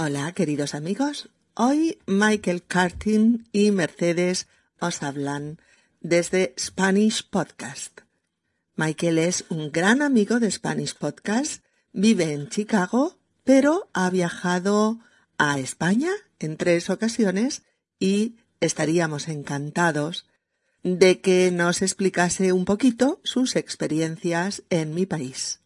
Hola, queridos amigos. Hoy Michael Cartin y Mercedes os hablan desde Spanish Podcast. Michael es un gran amigo de Spanish Podcast, vive en Chicago, pero ha viajado a España en tres ocasiones y estaríamos encantados de que nos explicase un poquito sus experiencias en mi país.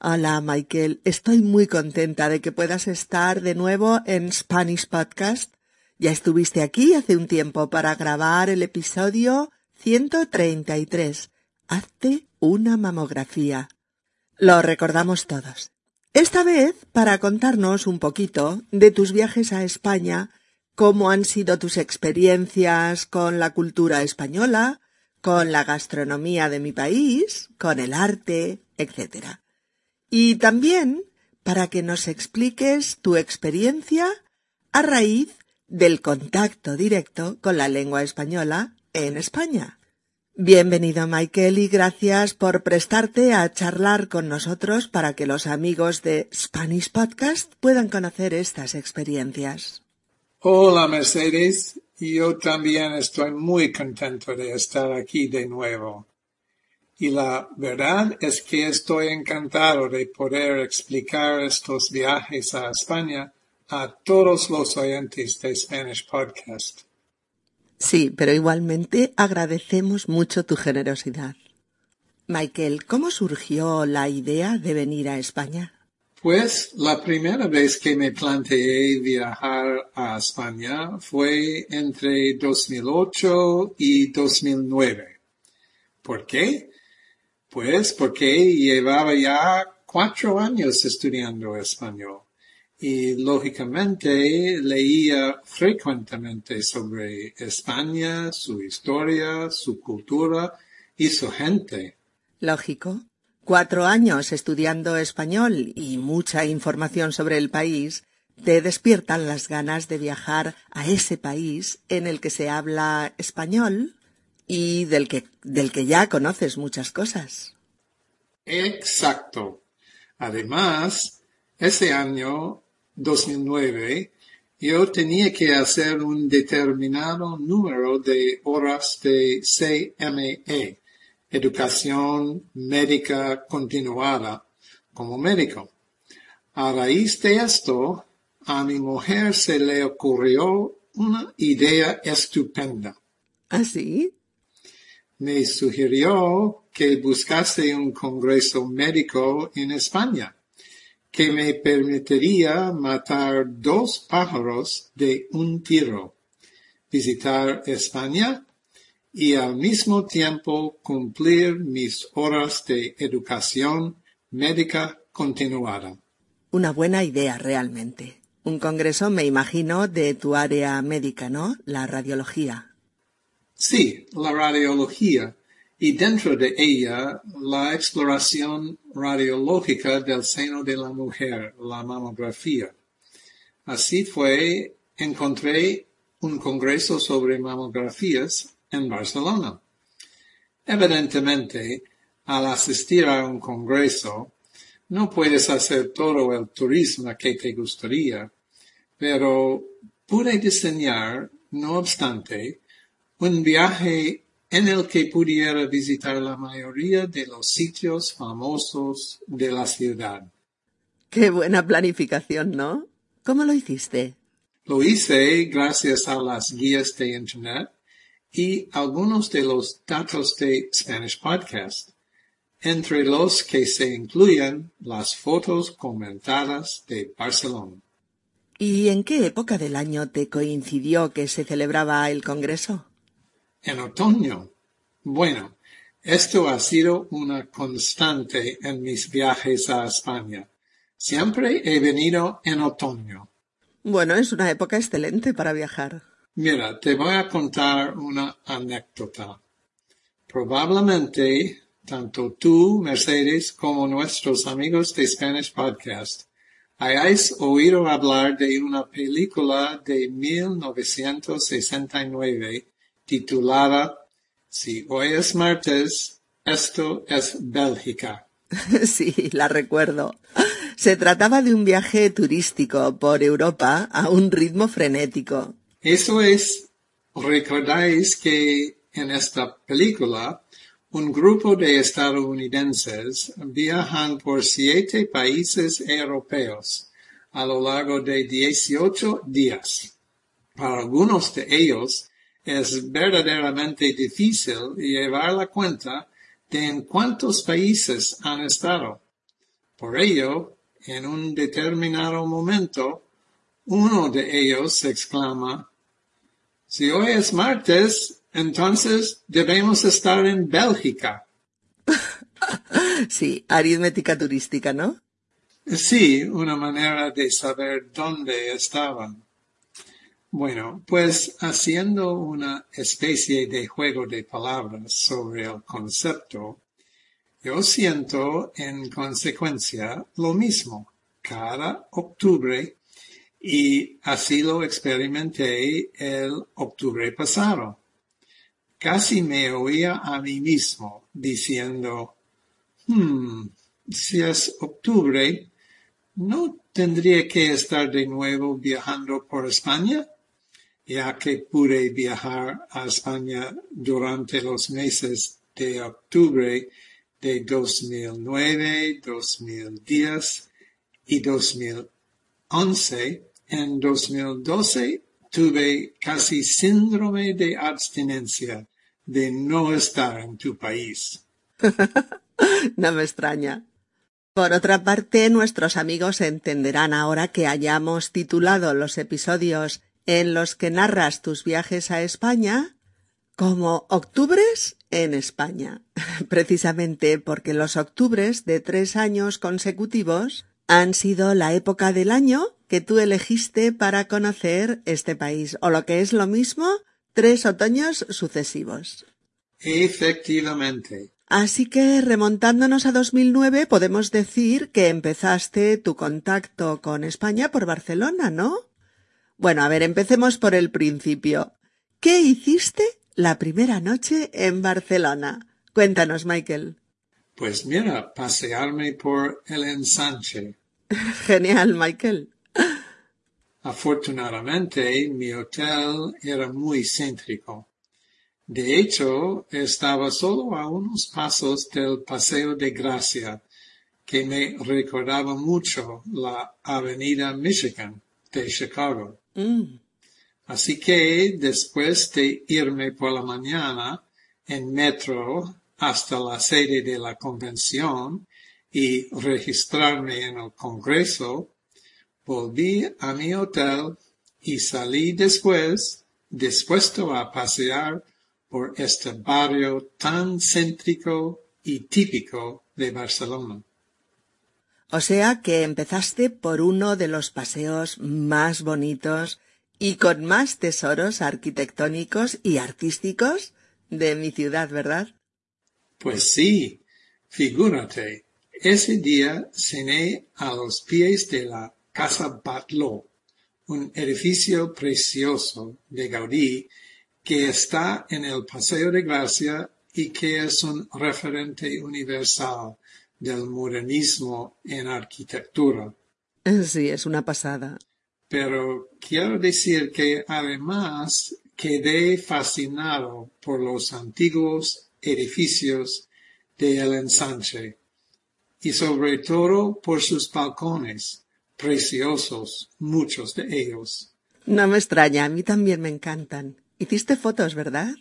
Hola Michael, estoy muy contenta de que puedas estar de nuevo en Spanish Podcast. Ya estuviste aquí hace un tiempo para grabar el episodio 133. Hazte una mamografía. Lo recordamos todos. Esta vez para contarnos un poquito de tus viajes a España, cómo han sido tus experiencias con la cultura española, con la gastronomía de mi país, con el arte, etc y también para que nos expliques tu experiencia a raíz del contacto directo con la lengua española en España. Bienvenido Michael y gracias por prestarte a charlar con nosotros para que los amigos de Spanish Podcast puedan conocer estas experiencias. Hola Mercedes, yo también estoy muy contento de estar aquí de nuevo y la verdad es que estoy encantado de poder explicar estos viajes a España a todos los oyentes de Spanish Podcast. Sí, pero igualmente agradecemos mucho tu generosidad. Michael, ¿cómo surgió la idea de venir a España? Pues la primera vez que me planteé viajar a España fue entre 2008 y 2009. ¿Por qué? Pues porque llevaba ya cuatro años estudiando español y lógicamente leía frecuentemente sobre España, su historia, su cultura y su gente. Lógico. Cuatro años estudiando español y mucha información sobre el país te despiertan las ganas de viajar a ese país en el que se habla español y del que, del que ya conoces muchas cosas. Exacto. Además, ese año 2009 yo tenía que hacer un determinado número de horas de CME, educación médica continuada, como médico. A raíz de esto, a mi mujer se le ocurrió una idea estupenda. ¿Ah, sí? Me sugirió que buscase un congreso médico en España, que me permitiría matar dos pájaros de un tiro, visitar España y al mismo tiempo cumplir mis horas de educación médica continuada. Una buena idea realmente. Un congreso, me imagino, de tu área médica, ¿no? La radiología. Sí, la radiología y dentro de ella la exploración radiológica del seno de la mujer, la mamografía. Así fue, encontré un congreso sobre mamografías en Barcelona. Evidentemente, al asistir a un congreso, no puedes hacer todo el turismo que te gustaría, pero pude diseñar, no obstante, un viaje en el que pudiera visitar la mayoría de los sitios famosos de la ciudad. Qué buena planificación, ¿no? ¿Cómo lo hiciste? Lo hice gracias a las guías de Internet y algunos de los datos de Spanish Podcast, entre los que se incluyen las fotos comentadas de Barcelona. ¿Y en qué época del año te coincidió que se celebraba el Congreso? En otoño. Bueno, esto ha sido una constante en mis viajes a España. Siempre he venido en otoño. Bueno, es una época excelente para viajar. Mira, te voy a contar una anécdota. Probablemente tanto tú, Mercedes, como nuestros amigos de Spanish Podcast hayáis oído hablar de una película de 1969 titulada Si hoy es martes, esto es Bélgica. Sí, la recuerdo. Se trataba de un viaje turístico por Europa a un ritmo frenético. Eso es, recordáis que en esta película un grupo de estadounidenses viajan por siete países europeos a lo largo de 18 días. Para algunos de ellos es verdaderamente difícil llevar la cuenta de en cuántos países han estado. Por ello, en un determinado momento, uno de ellos exclama, si hoy es martes, entonces debemos estar en Bélgica. sí, aritmética turística, ¿no? Sí, una manera de saber dónde estaban. Bueno, pues haciendo una especie de juego de palabras sobre el concepto, yo siento en consecuencia lo mismo cada octubre y así lo experimenté el octubre pasado. Casi me oía a mí mismo diciendo, hmm, si es octubre, ¿no tendría que estar de nuevo viajando por España? Ya que pude viajar a España durante los meses de octubre de 2009, 2010 y 2011, en 2012 tuve casi síndrome de abstinencia de no estar en tu país. no me extraña. Por otra parte, nuestros amigos entenderán ahora que hayamos titulado los episodios en los que narras tus viajes a España como Octubres en España, precisamente porque los octubres de tres años consecutivos han sido la época del año que tú elegiste para conocer este país, o lo que es lo mismo, tres otoños sucesivos. Efectivamente. Así que remontándonos a 2009 podemos decir que empezaste tu contacto con España por Barcelona, ¿no? Bueno, a ver, empecemos por el principio. ¿Qué hiciste la primera noche en Barcelona? Cuéntanos, Michael. Pues mira, pasearme por el ensanche. Genial, Michael. Afortunadamente, mi hotel era muy céntrico. De hecho, estaba solo a unos pasos del Paseo de Gracia, que me recordaba mucho la Avenida Michigan de Chicago. Mm. Así que después de irme por la mañana en metro hasta la sede de la convención y registrarme en el Congreso, volví a mi hotel y salí después, dispuesto a pasear por este barrio tan céntrico y típico de Barcelona. O sea que empezaste por uno de los paseos más bonitos y con más tesoros arquitectónicos y artísticos de mi ciudad, ¿verdad? Pues sí, figúrate, ese día cené a los pies de la Casa Batlló, un edificio precioso de Gaudí que está en el Paseo de Gracia y que es un referente universal del modernismo en arquitectura. Sí, es una pasada. Pero quiero decir que además quedé fascinado por los antiguos edificios de El Ensanche y sobre todo por sus balcones, preciosos, muchos de ellos. No me extraña, a mí también me encantan. Hiciste fotos, ¿verdad?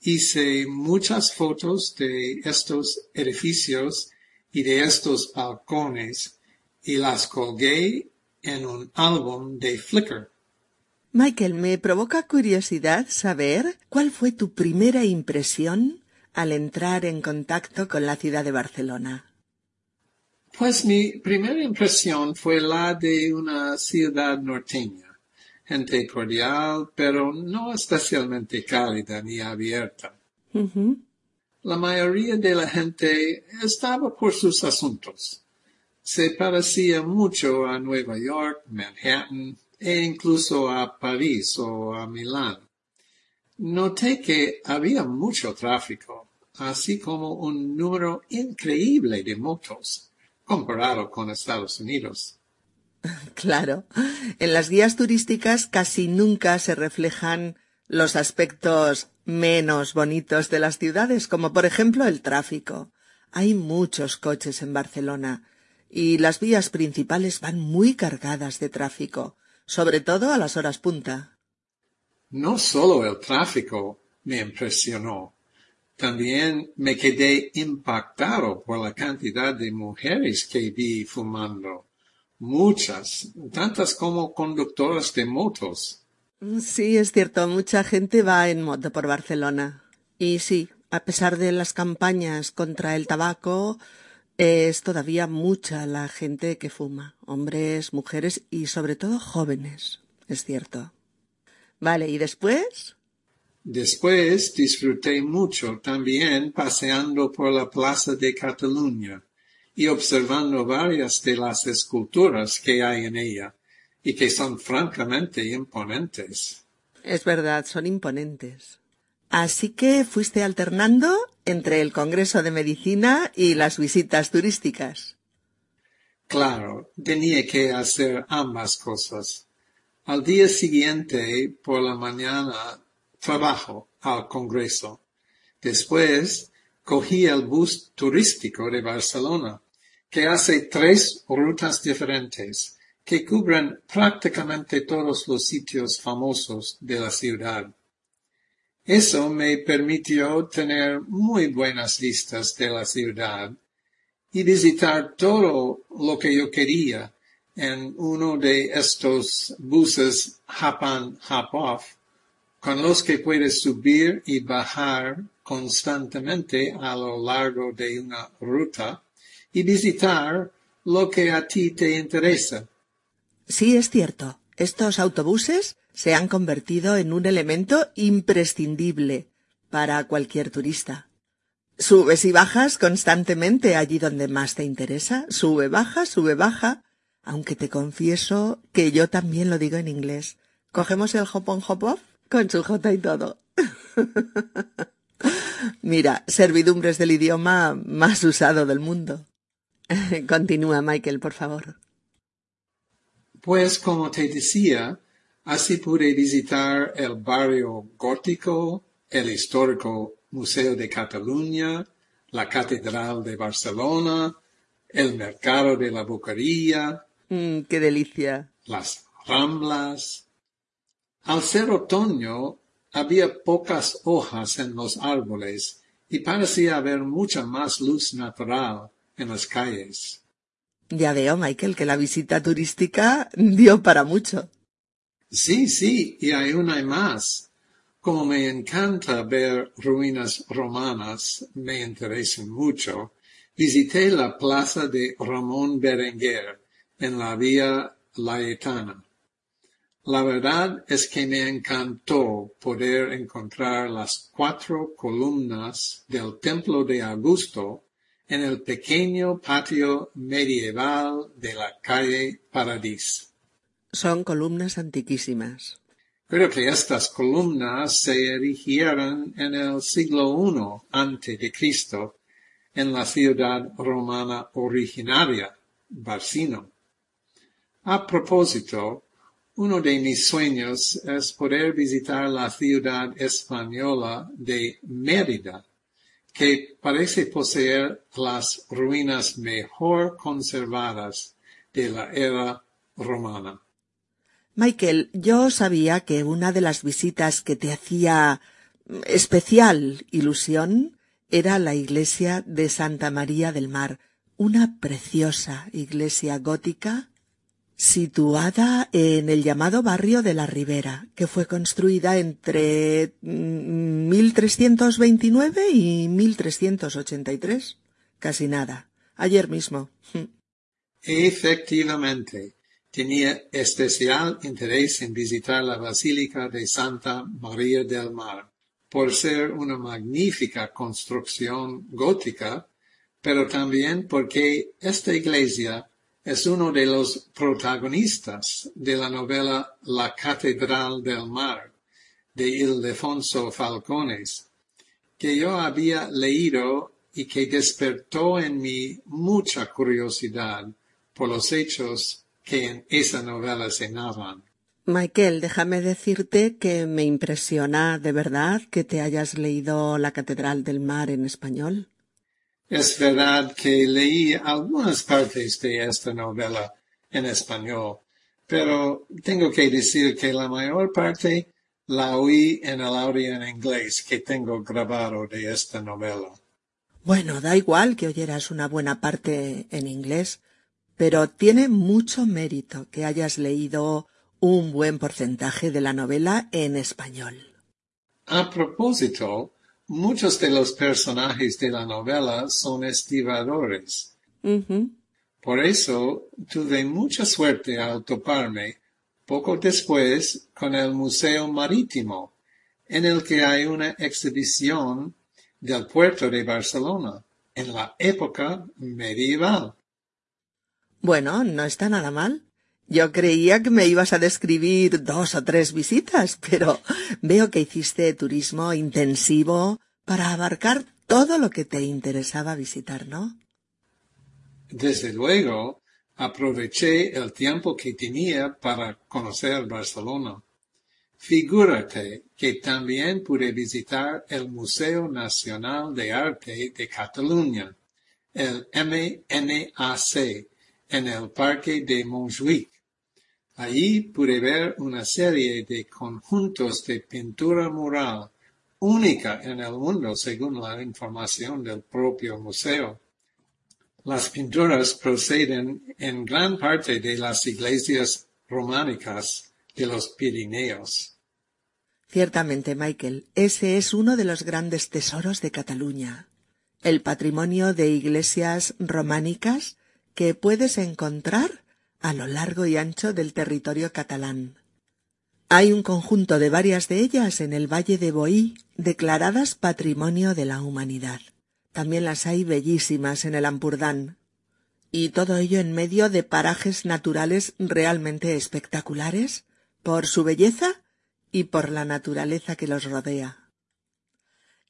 Hice muchas fotos de estos edificios y de estos balcones y las colgué en un álbum de Flickr. Michael, me provoca curiosidad saber cuál fue tu primera impresión al entrar en contacto con la ciudad de Barcelona. Pues mi primera impresión fue la de una ciudad norteña gente cordial, pero no especialmente cálida ni abierta. La mayoría de la gente estaba por sus asuntos. Se parecía mucho a Nueva York, Manhattan e incluso a París o a Milán. Noté que había mucho tráfico, así como un número increíble de motos, comparado con Estados Unidos. Claro, en las guías turísticas casi nunca se reflejan los aspectos menos bonitos de las ciudades, como por ejemplo el tráfico. Hay muchos coches en Barcelona y las vías principales van muy cargadas de tráfico, sobre todo a las horas punta. No solo el tráfico me impresionó, también me quedé impactado por la cantidad de mujeres que vi fumando. Muchas, tantas como conductoras de motos. Sí, es cierto, mucha gente va en moto por Barcelona. Y sí, a pesar de las campañas contra el tabaco, es todavía mucha la gente que fuma, hombres, mujeres y sobre todo jóvenes, es cierto. Vale, ¿y después? Después disfruté mucho también paseando por la Plaza de Cataluña y observando varias de las esculturas que hay en ella y que son francamente imponentes. Es verdad, son imponentes. Así que fuiste alternando entre el Congreso de Medicina y las visitas turísticas. Claro, tenía que hacer ambas cosas. Al día siguiente, por la mañana, trabajo al Congreso. Después, cogí el bus turístico de Barcelona, que hace tres rutas diferentes, que cubren prácticamente todos los sitios famosos de la ciudad. Eso me permitió tener muy buenas vistas de la ciudad y visitar todo lo que yo quería en uno de estos buses hop on, hop off, con los que puedes subir y bajar constantemente a lo largo de una ruta y visitar lo que a ti te interesa. Sí, es cierto. Estos autobuses se han convertido en un elemento imprescindible para cualquier turista. Subes y bajas constantemente allí donde más te interesa. Sube, baja, sube, baja. Aunque te confieso que yo también lo digo en inglés. Cogemos el hop on hop off con su J y todo. Mira, servidumbres del idioma más usado del mundo. Continúa, Michael, por favor. Pues como te decía, Así pude visitar el barrio gótico, el histórico Museo de Cataluña, la Catedral de Barcelona, el Mercado de la Boquería. Mm, ¡Qué delicia! Las Ramblas. Al ser otoño, había pocas hojas en los árboles y parecía haber mucha más luz natural en las calles. Ya veo, Michael, que la visita turística dio para mucho. Sí, sí, y hay una más. Como me encanta ver ruinas romanas, me interesan mucho, visité la plaza de Ramón Berenguer en la vía Laetana. La verdad es que me encantó poder encontrar las cuatro columnas del templo de Augusto en el pequeño patio medieval de la calle Paradis. Son columnas antiquísimas. Creo que estas columnas se erigieron en el siglo I antes de Cristo en la ciudad romana originaria, Barcino. A propósito, uno de mis sueños es poder visitar la ciudad española de Mérida, que parece poseer las ruinas mejor conservadas de la era romana. Michael, yo sabía que una de las visitas que te hacía especial ilusión era la iglesia de Santa María del Mar, una preciosa iglesia gótica situada en el llamado barrio de la Ribera, que fue construida entre 1329 y 1383. Casi nada. Ayer mismo. Efectivamente tenía especial interés en visitar la Basílica de Santa María del Mar, por ser una magnífica construcción gótica, pero también porque esta iglesia es uno de los protagonistas de la novela La Catedral del Mar de Ildefonso Falcones, que yo había leído y que despertó en mí mucha curiosidad por los hechos que en esa novela se narran. Michael, déjame decirte que me impresiona de verdad que te hayas leído La Catedral del Mar en español. Es verdad que leí algunas partes de esta novela en español, pero tengo que decir que la mayor parte la oí en el audio en inglés que tengo grabado de esta novela. Bueno, da igual que oyeras una buena parte en inglés, pero tiene mucho mérito que hayas leído un buen porcentaje de la novela en español. A propósito, muchos de los personajes de la novela son estibadores. Por eso tuve mucha suerte al toparme poco después con el Museo Marítimo, en el que hay una exhibición del puerto de Barcelona en la época medieval. Bueno, no está nada mal. Yo creía que me ibas a describir dos o tres visitas, pero veo que hiciste turismo intensivo para abarcar todo lo que te interesaba visitar, ¿no? Desde luego, aproveché el tiempo que tenía para conocer Barcelona. Figúrate que también pude visitar el Museo Nacional de Arte de Cataluña, el MNAC, en el Parque de Montjuic. Allí pude ver una serie de conjuntos de pintura mural, única en el mundo según la información del propio museo. Las pinturas proceden en gran parte de las iglesias románicas de los Pirineos. Ciertamente, Michael, ese es uno de los grandes tesoros de Cataluña, el patrimonio de iglesias románicas que puedes encontrar a lo largo y ancho del territorio catalán. Hay un conjunto de varias de ellas en el Valle de Boí, declaradas Patrimonio de la Humanidad. También las hay bellísimas en el Ampurdán. Y todo ello en medio de parajes naturales realmente espectaculares por su belleza y por la naturaleza que los rodea.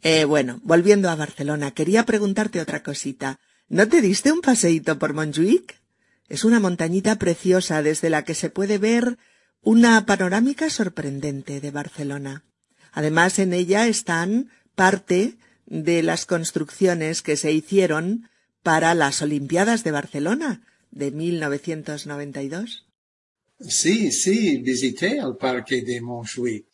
Eh, bueno, volviendo a Barcelona, quería preguntarte otra cosita. ¿No te diste un paseíto por Montjuic? Es una montañita preciosa desde la que se puede ver una panorámica sorprendente de Barcelona. Además, en ella están parte de las construcciones que se hicieron para las Olimpiadas de Barcelona de 1992. Sí, sí, visité el parque de Montjuic.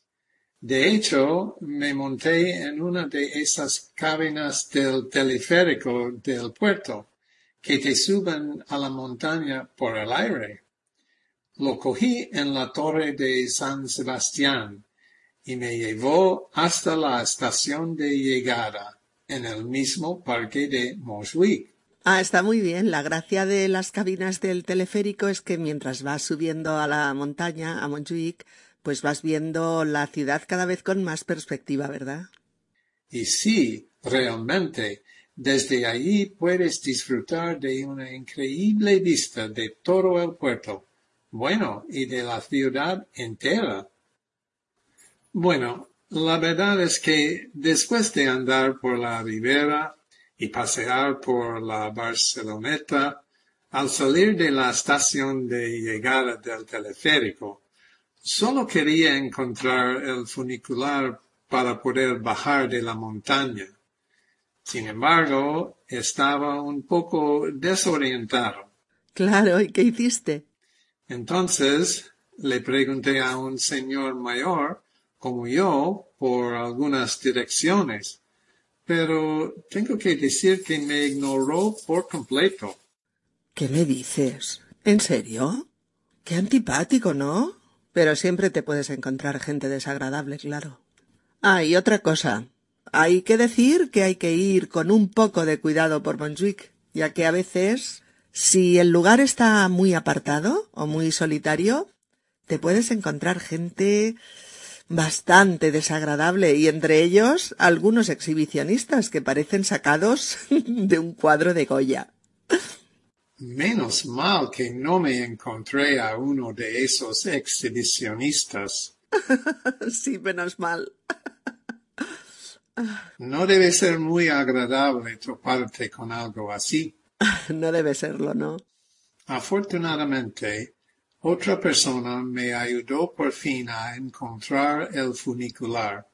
De hecho, me monté en una de esas cabinas del teleférico del puerto que te suben a la montaña por el aire. Lo cogí en la torre de San Sebastián y me llevó hasta la estación de llegada en el mismo parque de Montjuic. Ah, está muy bien. La gracia de las cabinas del teleférico es que mientras vas subiendo a la montaña, a Montjuic, pues vas viendo la ciudad cada vez con más perspectiva, ¿verdad? Y sí, realmente, desde allí puedes disfrutar de una increíble vista de todo el puerto, bueno, y de la ciudad entera. Bueno, la verdad es que después de andar por la ribera y pasear por la Barceloneta, al salir de la estación de llegada del teleférico, solo quería encontrar el funicular para poder bajar de la montaña. Sin embargo, estaba un poco desorientado. Claro, ¿y qué hiciste? Entonces le pregunté a un señor mayor, como yo, por algunas direcciones, pero tengo que decir que me ignoró por completo. ¿Qué me dices? ¿En serio? Qué antipático, ¿no? Pero siempre te puedes encontrar gente desagradable, claro. Ah, y otra cosa. Hay que decir que hay que ir con un poco de cuidado por Montjuic, ya que a veces, si el lugar está muy apartado o muy solitario, te puedes encontrar gente bastante desagradable y entre ellos algunos exhibicionistas que parecen sacados de un cuadro de Goya. Menos mal que no me encontré a uno de esos exhibicionistas. sí, menos mal. No debe ser muy agradable toparte con algo así. no debe serlo, ¿no? Afortunadamente, otra persona me ayudó por fin a encontrar el funicular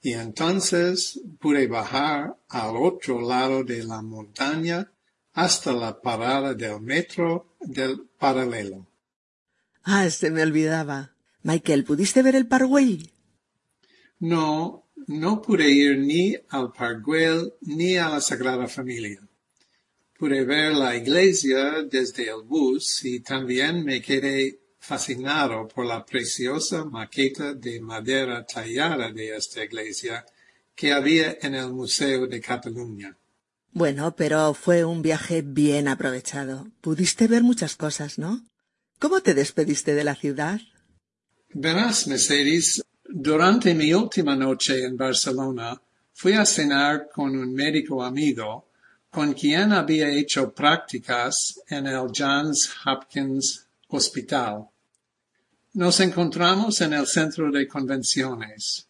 y entonces pude bajar al otro lado de la montaña hasta la parada del metro del paralelo. Ah, se me olvidaba. Michael, ¿pudiste ver el Parkway? No, no pude ir ni al Parkway ni a la Sagrada Familia. Pude ver la iglesia desde el bus y también me quedé fascinado por la preciosa maqueta de madera tallada de esta iglesia que había en el Museo de Cataluña. Bueno, pero fue un viaje bien aprovechado. Pudiste ver muchas cosas, ¿no? ¿Cómo te despediste de la ciudad? Verás, Mercedes, durante mi última noche en Barcelona fui a cenar con un médico amigo con quien había hecho prácticas en el Johns Hopkins Hospital. Nos encontramos en el centro de convenciones.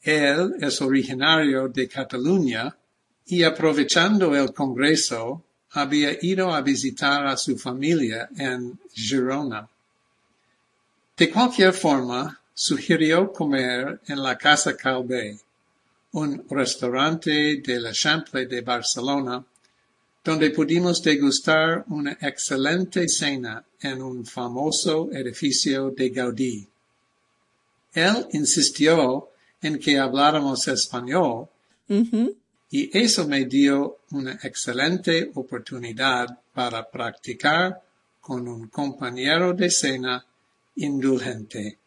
Él es originario de Cataluña y aprovechando el Congreso había ido a visitar a su familia en Girona. De cualquier forma, sugirió comer en la Casa Calvé, un restaurante de la Chample de Barcelona, donde pudimos degustar una excelente cena en un famoso edificio de Gaudí. Él insistió en que habláramos español y eso me dio una excelente oportunidad para practicar con un compañero de cena indulgente.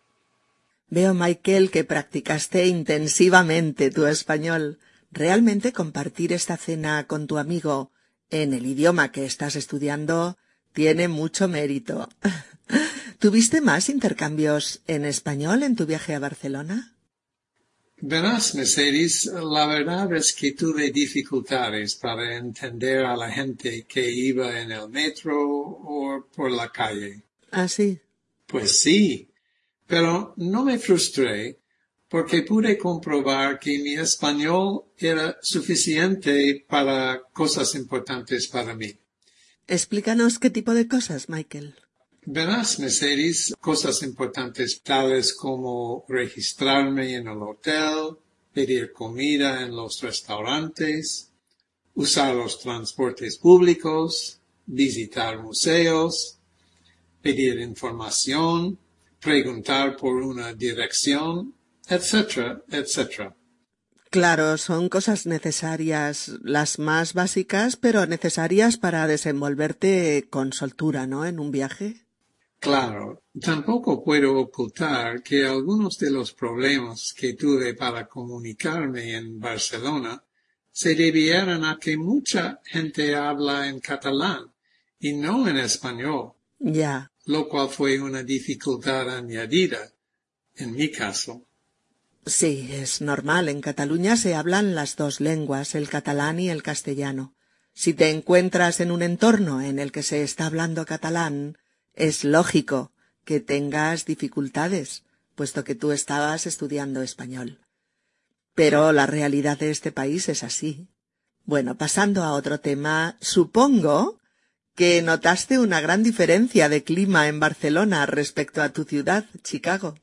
Veo, Michael, que practicaste intensivamente tu español. Realmente compartir esta cena con tu amigo en el idioma que estás estudiando tiene mucho mérito. ¿Tuviste más intercambios en español en tu viaje a Barcelona? Verás, Mercedes, la verdad es que tuve dificultades para entender a la gente que iba en el metro o por la calle. ¿Ah, sí? Pues sí, pero no me frustré porque pude comprobar que mi español era suficiente para cosas importantes para mí. Explícanos qué tipo de cosas, Michael. Verás, Mercedes, cosas importantes tales como registrarme en el hotel, pedir comida en los restaurantes, usar los transportes públicos, visitar museos, pedir información, preguntar por una dirección, etcétera, etcétera. Claro, son cosas necesarias, las más básicas, pero necesarias para desenvolverte con soltura, ¿no? En un viaje. Claro, tampoco puedo ocultar que algunos de los problemas que tuve para comunicarme en Barcelona se debieron a que mucha gente habla en catalán y no en español. Ya. Lo cual fue una dificultad añadida en mi caso. Sí, es normal. En Cataluña se hablan las dos lenguas, el catalán y el castellano. Si te encuentras en un entorno en el que se está hablando catalán, es lógico que tengas dificultades, puesto que tú estabas estudiando español. Pero la realidad de este país es así. Bueno, pasando a otro tema, supongo que notaste una gran diferencia de clima en Barcelona respecto a tu ciudad, Chicago.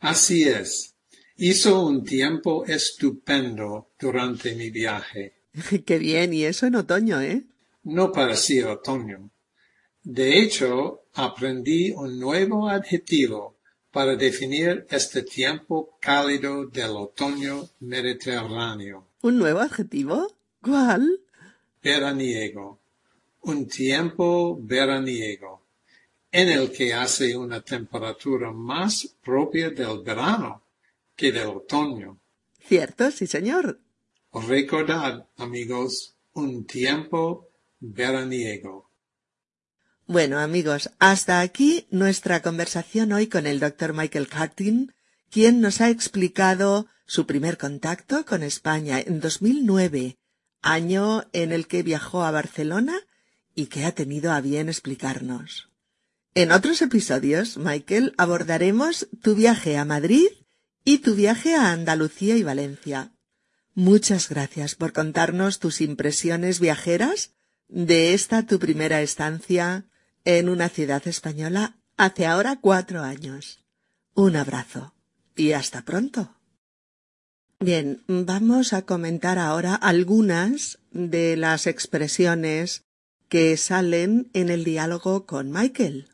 Así es. Hizo un tiempo estupendo durante mi viaje. Qué bien, y eso en otoño, ¿eh? No parecía otoño. De hecho, aprendí un nuevo adjetivo para definir este tiempo cálido del otoño mediterráneo. ¿Un nuevo adjetivo? ¿Cuál? Veraniego. Un tiempo veraniego en el que hace una temperatura más propia del verano que del otoño. Cierto, sí, señor. Recordad, amigos, un tiempo veraniego. Bueno, amigos, hasta aquí nuestra conversación hoy con el doctor Michael Cartin, quien nos ha explicado su primer contacto con España en 2009, año en el que viajó a Barcelona y que ha tenido a bien explicarnos. En otros episodios, Michael, abordaremos tu viaje a Madrid y tu viaje a Andalucía y Valencia. Muchas gracias por contarnos tus impresiones viajeras de esta tu primera estancia en una ciudad española hace ahora cuatro años. Un abrazo y hasta pronto. Bien, vamos a comentar ahora algunas de las expresiones que salen en el diálogo con Michael.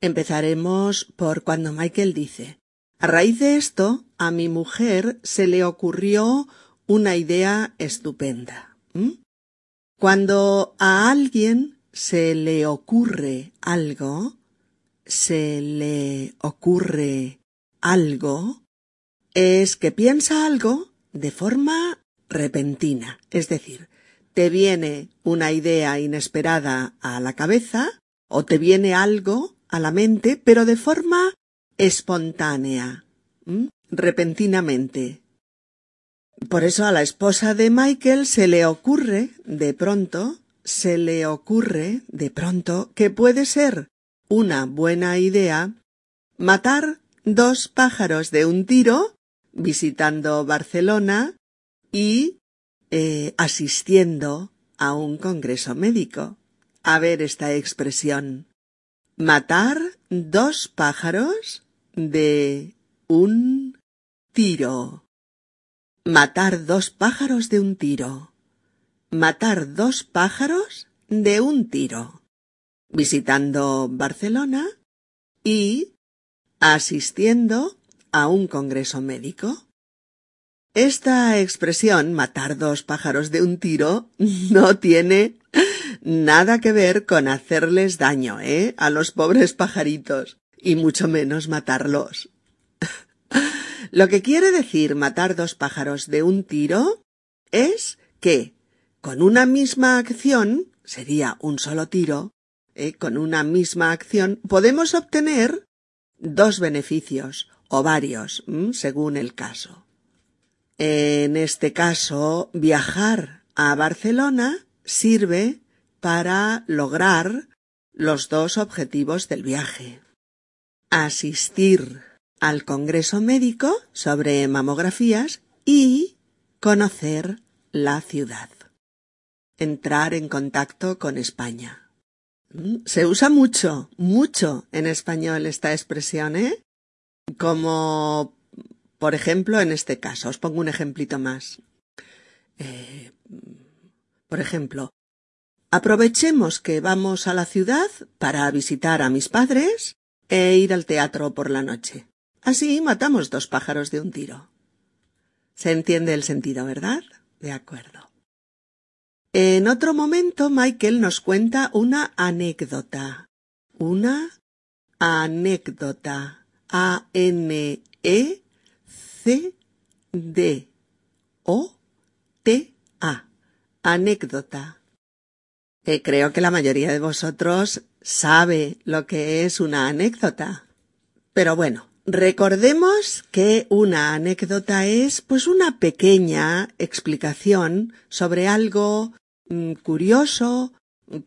Empezaremos por cuando Michael dice A raíz de esto, a mi mujer se le ocurrió una idea estupenda. Cuando a alguien se le ocurre algo, se le ocurre algo, es que piensa algo de forma repentina, es decir, te viene una idea inesperada a la cabeza o te viene algo a la mente, pero de forma espontánea, repentinamente. Por eso a la esposa de Michael se le ocurre, de pronto, se le ocurre, de pronto, que puede ser una buena idea matar dos pájaros de un tiro visitando Barcelona y eh, asistiendo a un congreso médico. A ver esta expresión. Matar dos pájaros de un tiro. Matar dos pájaros de un tiro. Matar dos pájaros de un tiro. Visitando Barcelona y asistiendo a un congreso médico. Esta expresión matar dos pájaros de un tiro no tiene nada que ver con hacerles daño, ¿eh? a los pobres pajaritos, y mucho menos matarlos. Lo que quiere decir matar dos pájaros de un tiro es que con una misma acción, sería un solo tiro, ¿eh? con una misma acción podemos obtener dos beneficios o varios, según el caso. En este caso, viajar a Barcelona sirve para lograr los dos objetivos del viaje. Asistir al Congreso Médico sobre mamografías y conocer la ciudad. Entrar en contacto con España. Mm, se usa mucho, mucho en español esta expresión, ¿eh? Como, por ejemplo, en este caso. Os pongo un ejemplito más. Eh, por ejemplo, aprovechemos que vamos a la ciudad para visitar a mis padres e ir al teatro por la noche. Así matamos dos pájaros de un tiro. Se entiende el sentido, ¿verdad? De acuerdo. En otro momento, Michael nos cuenta una anécdota. Una anécdota. A-N-E-C-D-O-T-A. Anécdota. Eh, creo que la mayoría de vosotros sabe lo que es una anécdota. Pero bueno, Recordemos que una anécdota es pues una pequeña explicación sobre algo mm, curioso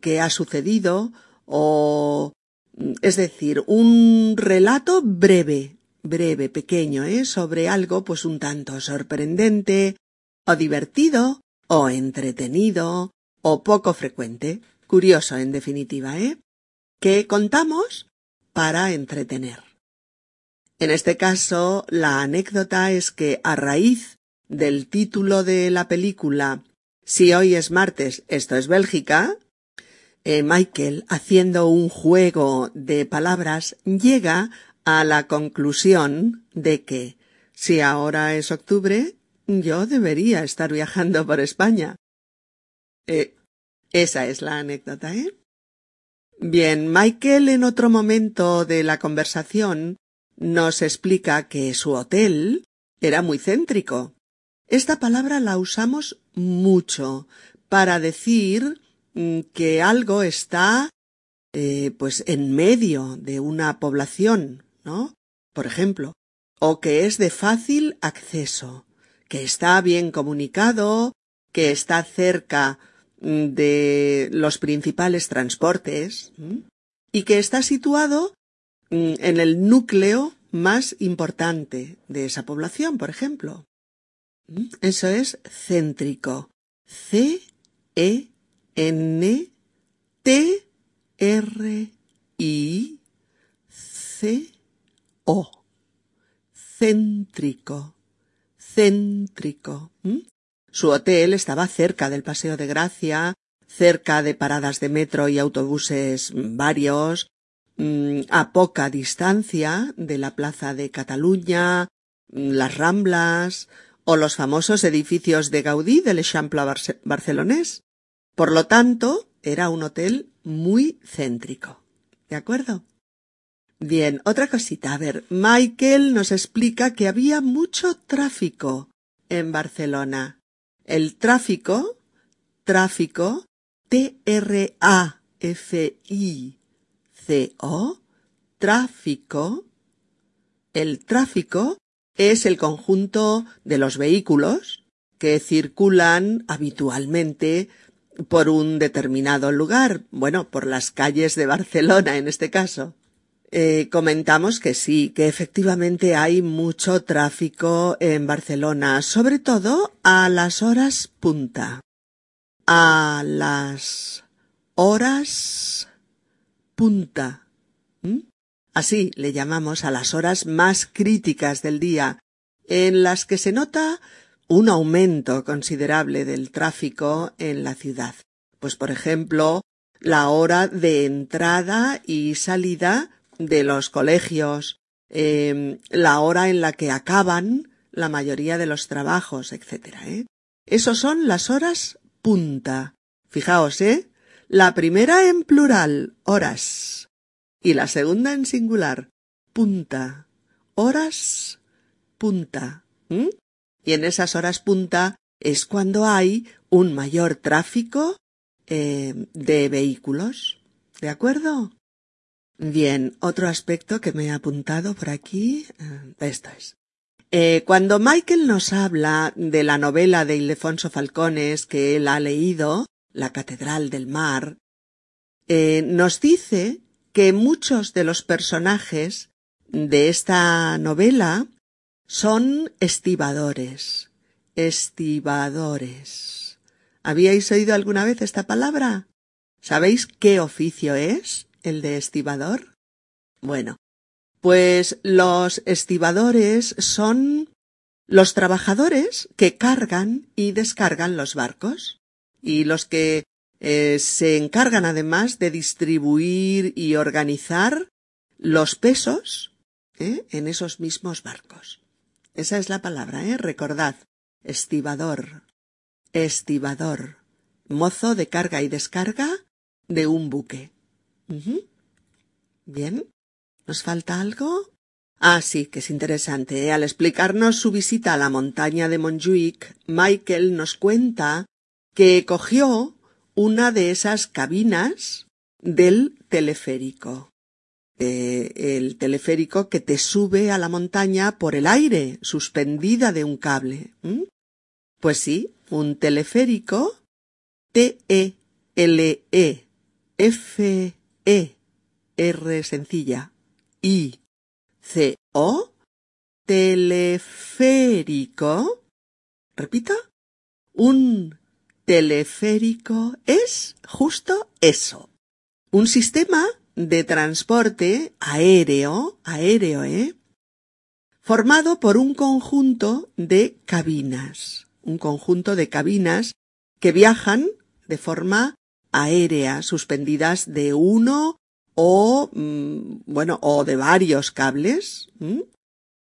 que ha sucedido o mm, es decir, un relato breve, breve, pequeño, ¿eh? sobre algo pues un tanto sorprendente o divertido o entretenido o poco frecuente, curioso en definitiva, ¿eh? que contamos para entretener. En este caso, la anécdota es que a raíz del título de la película Si hoy es martes, esto es Bélgica, eh, Michael, haciendo un juego de palabras, llega a la conclusión de que si ahora es octubre, yo debería estar viajando por España. Eh, esa es la anécdota, ¿eh? Bien, Michael en otro momento de la conversación nos explica que su hotel era muy céntrico. Esta palabra la usamos mucho para decir mm, que algo está eh, pues en medio de una población, ¿no? Por ejemplo, o que es de fácil acceso, que está bien comunicado, que está cerca mm, de los principales transportes y que está situado Mm, en el núcleo más importante de esa población, por ejemplo. Eso es céntrico. C E N T R I C O. Céntrico. Céntrico. ¿Mm? Su hotel estaba cerca del Paseo de Gracia, cerca de paradas de metro y autobuses varios, mm, a poca distancia de la Plaza de Cataluña, mm, las Ramblas o los famosos edificios de Gaudí del Eixample barcelonés. Por lo tanto, era un hotel muy céntrico. ¿De acuerdo? Bien, otra cosita. A ver, Michael nos explica que había mucho tráfico en Barcelona. El tráfico, tráfico, T-R-A-F-I-C-O, tráfico, el tráfico es el conjunto de los vehículos que circulan habitualmente por un determinado lugar, bueno, por las calles de Barcelona en este caso. Eh, comentamos que sí, que efectivamente hay mucho tráfico en Barcelona, sobre todo a las horas punta. A las horas punta. Así le llamamos a las horas más críticas del día, en las que se nota un aumento considerable del tráfico en la ciudad. Pues por ejemplo, la hora de entrada y salida de los colegios, em, la hora en la que acaban la mayoría de los trabajos, etc. ¿eh? Esos son las horas punta. Fijaos, ¿eh? La primera en plural, horas, y la segunda en singular, punta. Horas punta. Y en esas horas punta es cuando hay un mayor tráfico em, de vehículos. ¿De acuerdo? Bien, otro aspecto que me he apuntado por aquí, eh, esto es. Eh, cuando Michael nos habla de la novela de Ildefonso Falcones que él ha leído, La Catedral del Mar, eh, nos dice que muchos de los personajes de esta novela son estibadores. Estibadores. ¿Habíais oído alguna vez esta palabra? ¿Sabéis qué oficio es? El de estibador? Bueno, pues los estibadores son los trabajadores que cargan y descargan los barcos y los que eh, se encargan además de distribuir y organizar los pesos ¿eh? en esos mismos barcos. Esa es la palabra, ¿eh? Recordad. Estibador. Estibador. Mozo de carga y descarga de un buque. Bien. ¿Nos falta algo? Ah, sí, que es interesante. ¿eh? Al explicarnos su visita a la montaña de Montjuic, Michael nos cuenta que cogió una de esas cabinas del teleférico. el teleférico que te sube a la montaña por el aire, suspendida de un cable. Pues sí, un teleférico T-E-L-E-F e, R sencilla, I, C, O, teleférico. Repita. Un teleférico es justo eso. Un sistema de transporte aéreo, aéreo, ¿eh? Formado por un conjunto de cabinas. Un conjunto de cabinas que viajan de forma aérea suspendidas de uno o, mm, bueno, o de varios cables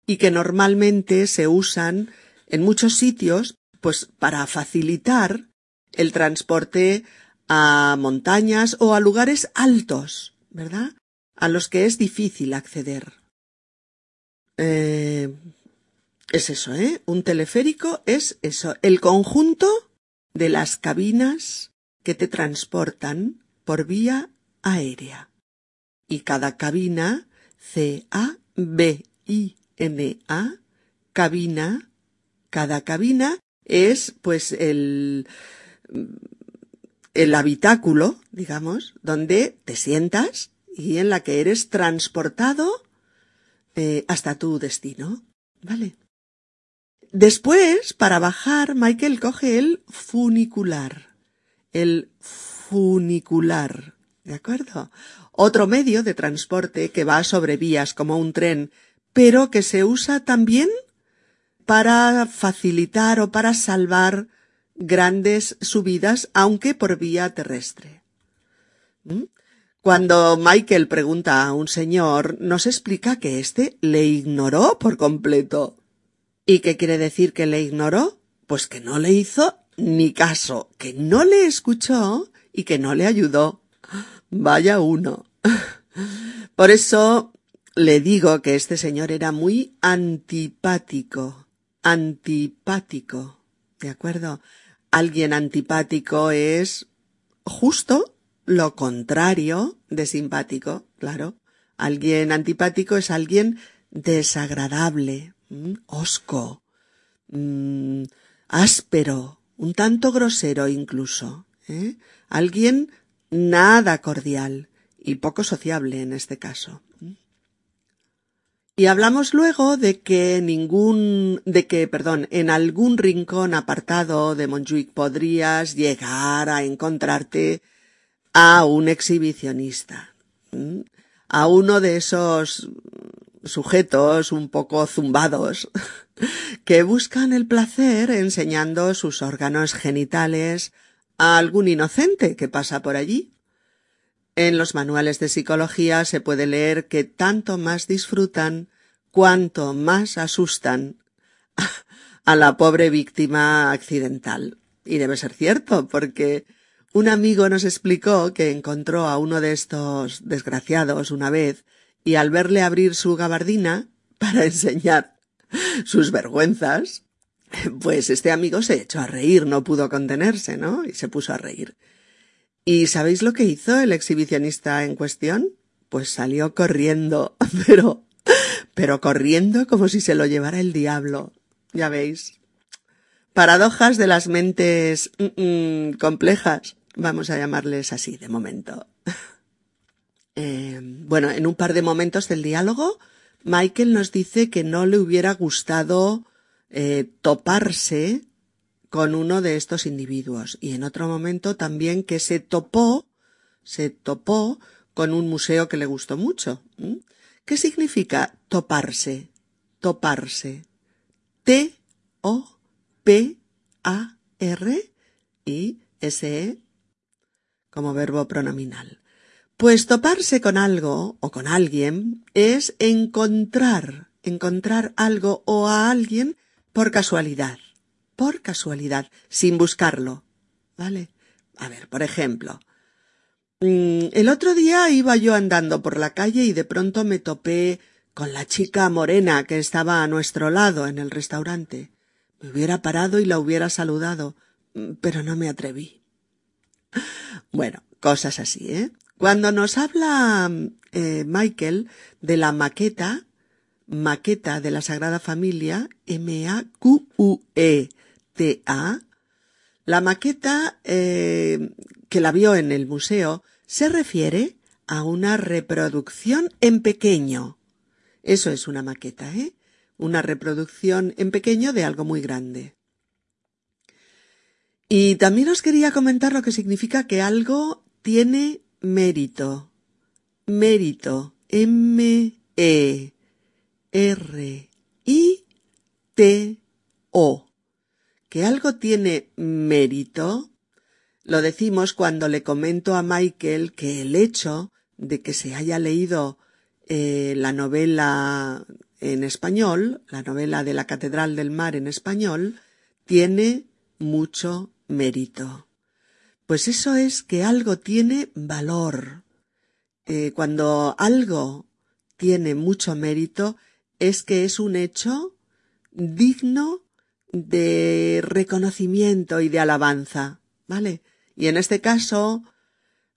y que normalmente se usan en muchos sitios pues para facilitar el transporte a montañas o a lugares altos, ¿verdad? A los que es difícil acceder. Eh, es eso, ¿eh? Un teleférico es eso, el conjunto de las cabinas que te transportan por vía aérea. Y cada cabina, C-A-B-I-N-A, cabina, cada cabina es pues el, el habitáculo, digamos, donde te sientas y en la que eres transportado eh, hasta tu destino. ¿Vale? Después, para bajar, Michael coge el funicular. El funicular. ¿De acuerdo? Otro medio de transporte que va sobre vías como un tren, pero que se usa también para facilitar o para salvar grandes subidas, aunque por vía terrestre. ¿Mm? Cuando Michael pregunta a un señor, nos explica que éste le ignoró por completo. ¿Y qué quiere decir que le ignoró? Pues que no le hizo ni caso, que no le escuchó y que no le ayudó. Vaya uno. Por eso le digo que este señor era muy antipático. Antipático. ¿De acuerdo? Alguien antipático es justo lo contrario de simpático, claro. Alguien antipático es alguien desagradable, osco, mm, áspero, un tanto grosero incluso. ¿eh? Alguien nada cordial y poco sociable en este caso. Y hablamos luego de que ningún, de que, perdón, en algún rincón apartado de Montjuic podrías llegar a encontrarte a un exhibicionista, a uno de esos sujetos un poco zumbados que buscan el placer enseñando sus órganos genitales a algún inocente que pasa por allí. En los manuales de psicología se puede leer que tanto más disfrutan cuanto más asustan a la pobre víctima accidental. Y debe ser cierto, porque un amigo nos explicó que encontró a uno de estos desgraciados una vez y al verle abrir su gabardina para enseñar sus vergüenzas, pues este amigo se echó a reír, no pudo contenerse, ¿no? Y se puso a reír. ¿Y sabéis lo que hizo el exhibicionista en cuestión? Pues salió corriendo, pero, pero corriendo como si se lo llevara el diablo. Ya veis. Paradojas de las mentes mm, mm, complejas. Vamos a llamarles así de momento. Eh, bueno, en un par de momentos del diálogo, Michael nos dice que no le hubiera gustado eh, toparse con uno de estos individuos y en otro momento también que se topó, se topó con un museo que le gustó mucho. ¿Qué significa toparse? Toparse. T-O-P-A-R y S-E como verbo pronominal. Pues toparse con algo o con alguien es encontrar, encontrar algo o a alguien por casualidad por casualidad, sin buscarlo. ¿Vale? A ver, por ejemplo, mm, el otro día iba yo andando por la calle y de pronto me topé con la chica morena que estaba a nuestro lado en el restaurante. Me hubiera parado y la hubiera saludado, mm, pero no me atreví. Bueno, cosas así, ¿eh? Cuando nos habla eh, Michael de la maqueta, maqueta de la Sagrada Familia, M-A-Q-U-E, la maqueta eh, que la vio en el museo se refiere a una reproducción en pequeño. Eso es una maqueta, ¿eh? Una reproducción en pequeño de algo muy grande. Y también os quería comentar lo que significa que algo tiene mérito. Mérito. M-E-R-I-T-O que algo tiene mérito, lo decimos cuando le comento a Michael que el hecho de que se haya leído eh, la novela en español, la novela de la Catedral del Mar en español, tiene mucho mérito. Pues eso es que algo tiene valor. Eh, cuando algo tiene mucho mérito, es que es un hecho digno de reconocimiento y de alabanza, ¿vale? Y en este caso,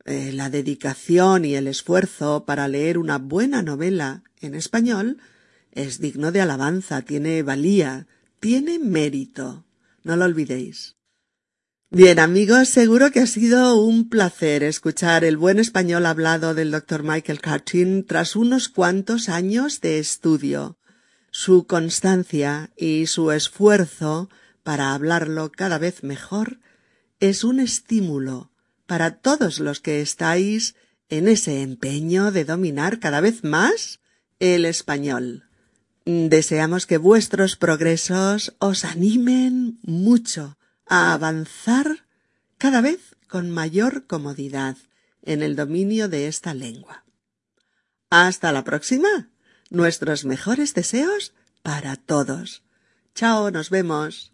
eh, la dedicación y el esfuerzo para leer una buena novela en español es digno de alabanza, tiene valía, tiene mérito. No lo olvidéis. Bien amigos, seguro que ha sido un placer escuchar el buen español hablado del Dr. Michael Cartin tras unos cuantos años de estudio. Su constancia y su esfuerzo para hablarlo cada vez mejor es un estímulo para todos los que estáis en ese empeño de dominar cada vez más el español. Deseamos que vuestros progresos os animen mucho a avanzar cada vez con mayor comodidad en el dominio de esta lengua. Hasta la próxima. Nuestros mejores deseos para todos. Chao, nos vemos.